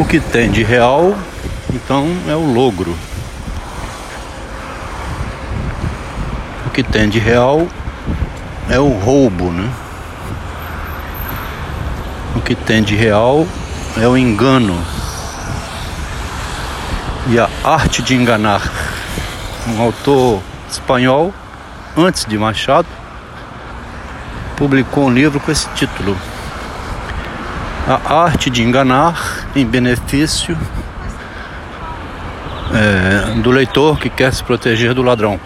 O que tem de real, então, é o logro. O que tem de real é o roubo, né? O que tem de real é o engano e a arte de enganar. Um autor espanhol, antes de Machado, publicou um livro com esse título: A Arte de Enganar em Benefício é, do Leitor que quer se proteger do ladrão.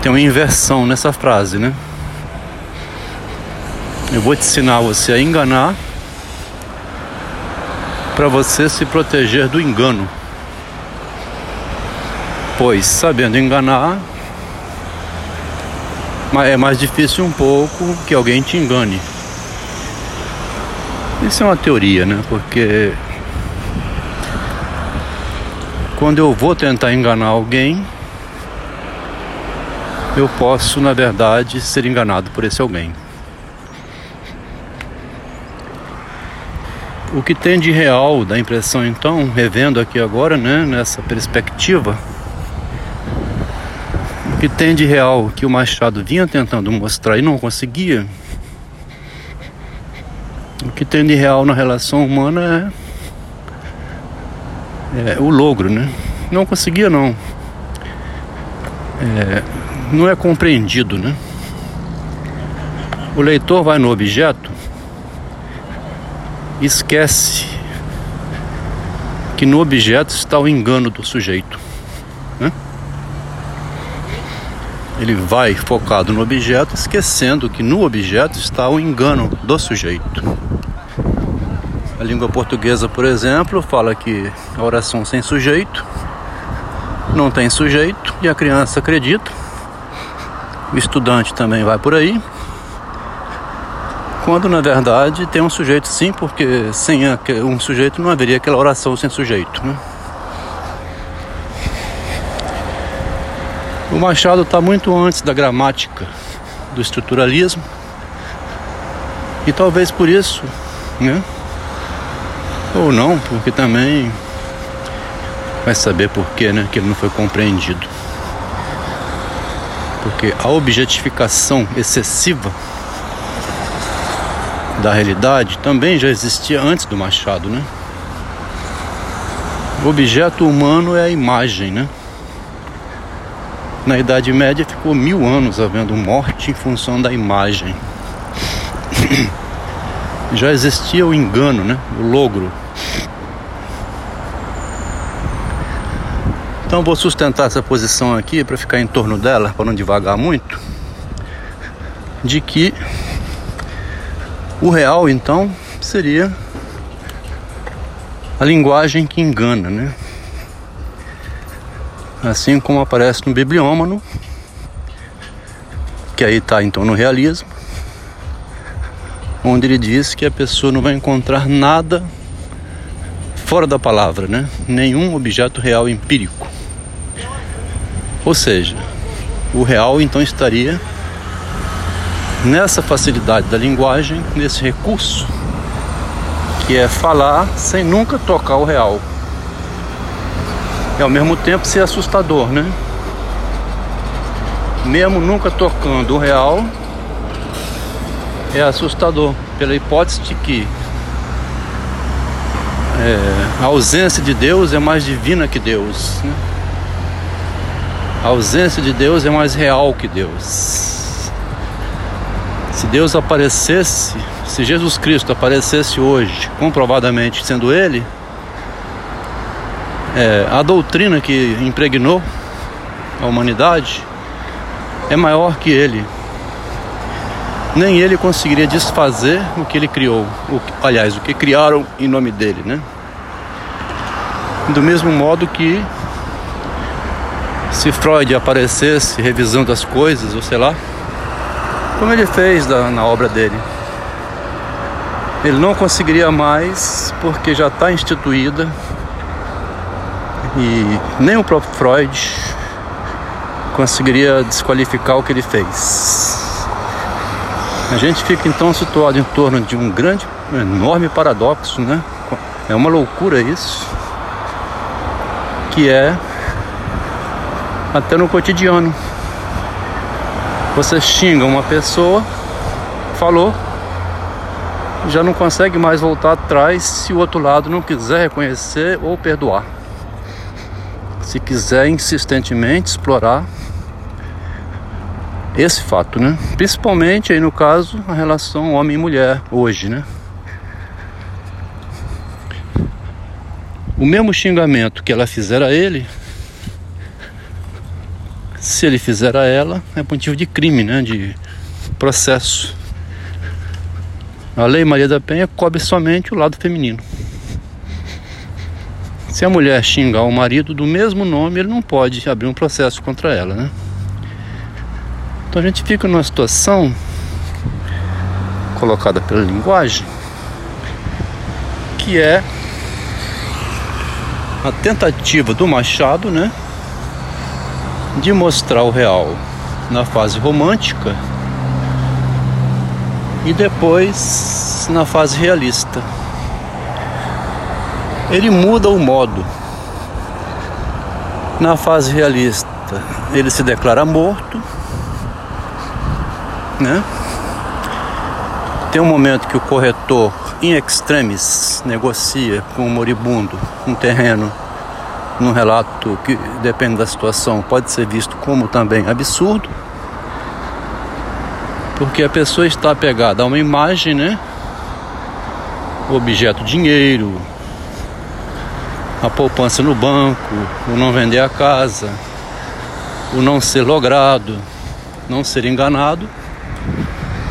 Tem uma inversão nessa frase, né? Eu vou te ensinar você a enganar para você se proteger do engano. Pois sabendo enganar, é mais difícil um pouco que alguém te engane. Isso é uma teoria, né? Porque quando eu vou tentar enganar alguém, eu posso, na verdade, ser enganado por esse alguém. O que tem de real da impressão, então, revendo aqui agora, né, nessa perspectiva, o que tem de real que o Machado vinha tentando mostrar e não conseguia, que tem de real na relação humana é, é o logro, né? Não conseguia, não. É, não é compreendido, né? O leitor vai no objeto esquece que no objeto está o engano do sujeito. Né? Ele vai focado no objeto, esquecendo que no objeto está o engano do sujeito. A língua portuguesa, por exemplo, fala que a oração sem sujeito não tem sujeito e a criança acredita. O estudante também vai por aí quando na verdade tem um sujeito sim, porque sem um sujeito não haveria aquela oração sem sujeito. Né? O Machado está muito antes da gramática do estruturalismo e talvez por isso, né? Ou não, porque também vai saber por quê, né? Que ele não foi compreendido. Porque a objetificação excessiva da realidade também já existia antes do Machado, né? O objeto humano é a imagem, né? Na Idade Média ficou mil anos havendo morte em função da imagem. já existia o engano, né? O logro. Então vou sustentar essa posição aqui para ficar em torno dela, para não devagar muito, de que o real, então, seria a linguagem que engana, né? Assim como aparece no Bibliômano, que aí está então no realismo, onde ele diz que a pessoa não vai encontrar nada fora da palavra, né? Nenhum objeto real empírico. Ou seja, o real então estaria nessa facilidade da linguagem, nesse recurso, que é falar sem nunca tocar o real. E ao mesmo tempo ser assustador, né? Mesmo nunca tocando o real, é assustador, pela hipótese de que é, a ausência de Deus é mais divina que Deus. Né? A ausência de Deus é mais real que Deus. Se Deus aparecesse, se Jesus Cristo aparecesse hoje, comprovadamente sendo Ele, é, a doutrina que impregnou a humanidade é maior que Ele. Nem Ele conseguiria desfazer o que Ele criou, o, aliás, o que criaram em nome dele, né? Do mesmo modo que se Freud aparecesse revisando as coisas, ou sei lá, como ele fez da, na obra dele. Ele não conseguiria mais porque já está instituída e nem o próprio Freud conseguiria desqualificar o que ele fez. A gente fica então situado em torno de um grande, enorme paradoxo, né? É uma loucura isso, que é até no cotidiano. Você xinga uma pessoa, falou, já não consegue mais voltar atrás se o outro lado não quiser reconhecer ou perdoar. Se quiser insistentemente explorar esse fato, né? Principalmente aí no caso a relação homem e mulher hoje, né? O mesmo xingamento que ela fizer a ele, se ele fizer a ela, é motivo de crime, né? De processo. A Lei Maria da Penha cobre somente o lado feminino. Se a mulher xingar o marido do mesmo nome, ele não pode abrir um processo contra ela, né? Então a gente fica numa situação colocada pela linguagem que é a tentativa do Machado, né, de mostrar o real na fase romântica e depois na fase realista. Ele muda o modo. Na fase realista, ele se declara morto né? Tem um momento que o corretor, em extremis, negocia com o moribundo um terreno num relato que depende da situação, pode ser visto como também absurdo, porque a pessoa está apegada a uma imagem, né? Objeto dinheiro, a poupança no banco, o não vender a casa, o não ser logrado, não ser enganado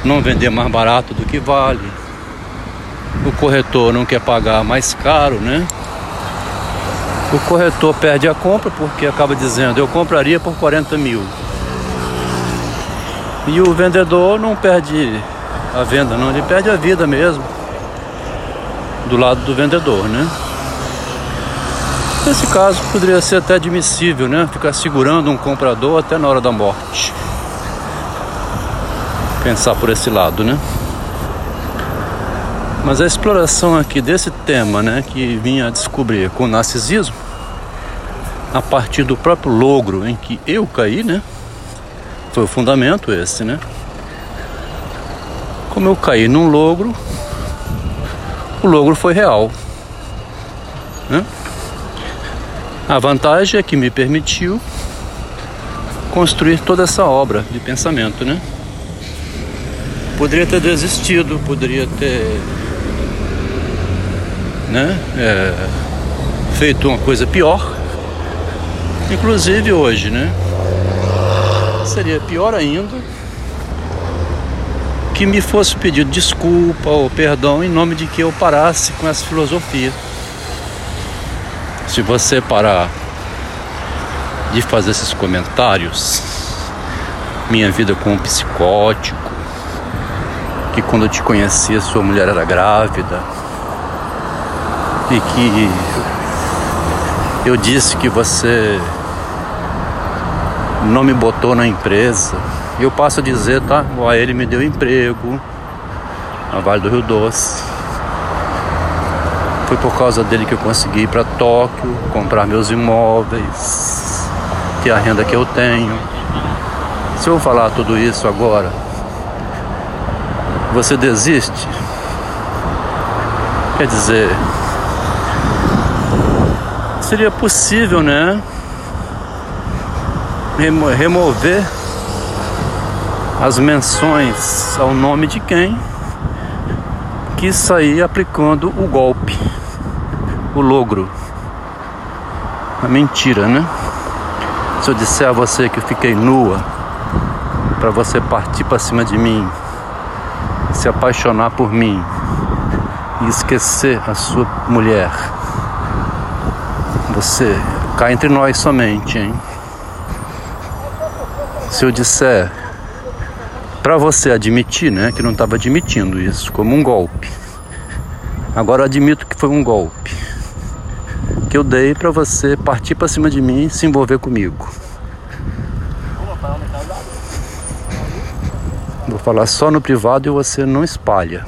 não vender mais barato do que vale. O corretor não quer pagar mais caro, né? O corretor perde a compra porque acaba dizendo eu compraria por 40 mil. E o vendedor não perde a venda, não, ele perde a vida mesmo. Do lado do vendedor, né? Nesse caso poderia ser até admissível, né? Ficar segurando um comprador até na hora da morte pensar por esse lado, né? Mas a exploração aqui desse tema, né, que vinha a descobrir com o narcisismo, a partir do próprio logro em que eu caí, né? Foi o fundamento esse, né? Como eu caí num logro, o logro foi real. Né? A vantagem é que me permitiu construir toda essa obra de pensamento, né? Poderia ter desistido, poderia ter né, é, feito uma coisa pior. Inclusive hoje, né? Seria pior ainda que me fosse pedido desculpa ou perdão em nome de que eu parasse com essa filosofia. Se você parar de fazer esses comentários, minha vida com um psicótico, que quando eu te conheci sua mulher era grávida e que eu disse que você não me botou na empresa. E eu passo a dizer, tá? Ó, ele me deu emprego na Vale do Rio Doce. Foi por causa dele que eu consegui ir para Tóquio, comprar meus imóveis, ter a renda que eu tenho. Se eu falar tudo isso agora, você desiste? Quer dizer, seria possível, né? Remover as menções ao nome de quem quis sair aplicando o golpe, o logro, a mentira, né? Se eu disser a você que eu fiquei nua para você partir para cima de mim se apaixonar por mim e esquecer a sua mulher. Você cá entre nós somente, hein? Se eu disser para você admitir, né, que não estava admitindo isso como um golpe. Agora admito que foi um golpe que eu dei para você partir para cima de mim e se envolver comigo. falar só no privado e você não espalha.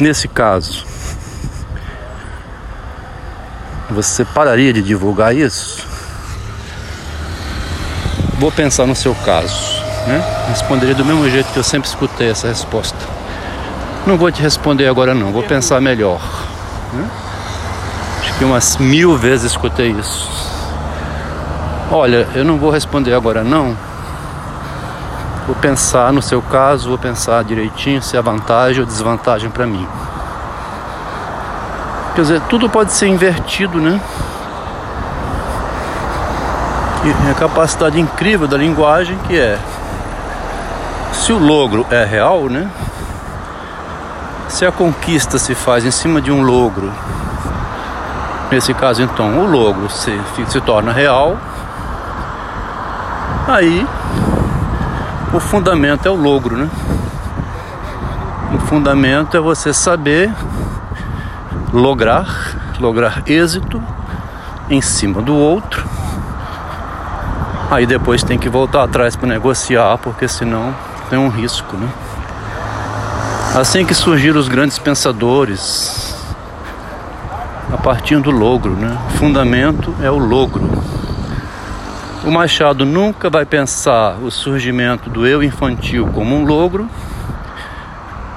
Nesse caso, você pararia de divulgar isso? Vou pensar no seu caso, né? Responderia do mesmo jeito que eu sempre escutei essa resposta. Não vou te responder agora não, vou pensar melhor. Né? Acho que umas mil vezes escutei isso. Olha, eu não vou responder agora não. Vou pensar no seu caso, vou pensar direitinho se é vantagem ou desvantagem para mim. Quer dizer, tudo pode ser invertido, né? A capacidade incrível da linguagem que é se o logro é real, né? Se a conquista se faz em cima de um logro, nesse caso então o logro se, se torna real, aí o fundamento é o logro, né? O fundamento é você saber lograr, lograr êxito em cima do outro. Aí depois tem que voltar atrás para negociar, porque senão tem um risco, né? Assim que surgiram os grandes pensadores, a partir do logro, né? O fundamento é o logro. O Machado nunca vai pensar o surgimento do eu infantil como um logro,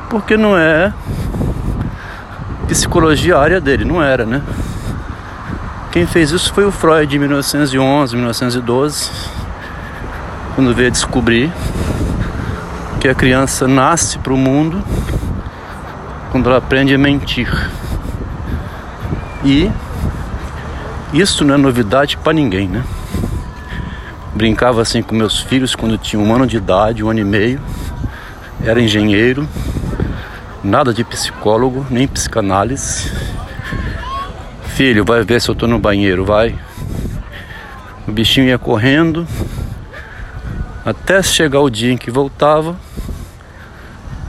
porque não é psicologia área dele, não era, né? Quem fez isso foi o Freud em 1911, 1912, quando veio descobrir que a criança nasce para o mundo quando ela aprende a mentir. E isso não é novidade para ninguém, né? Brincava assim com meus filhos quando tinha um ano de idade, um ano e meio. Era engenheiro, nada de psicólogo, nem psicanálise. Filho, vai ver se eu tô no banheiro, vai. O bichinho ia correndo até chegar o dia em que voltava,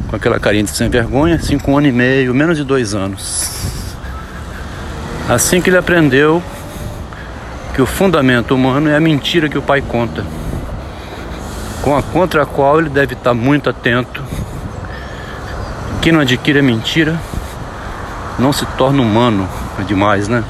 com aquela carinha de sem vergonha, assim com um ano e meio, menos de dois anos. Assim que ele aprendeu que o fundamento humano é a mentira que o pai conta, com a contra a qual ele deve estar muito atento quem não adquire a mentira não se torna humano demais, né?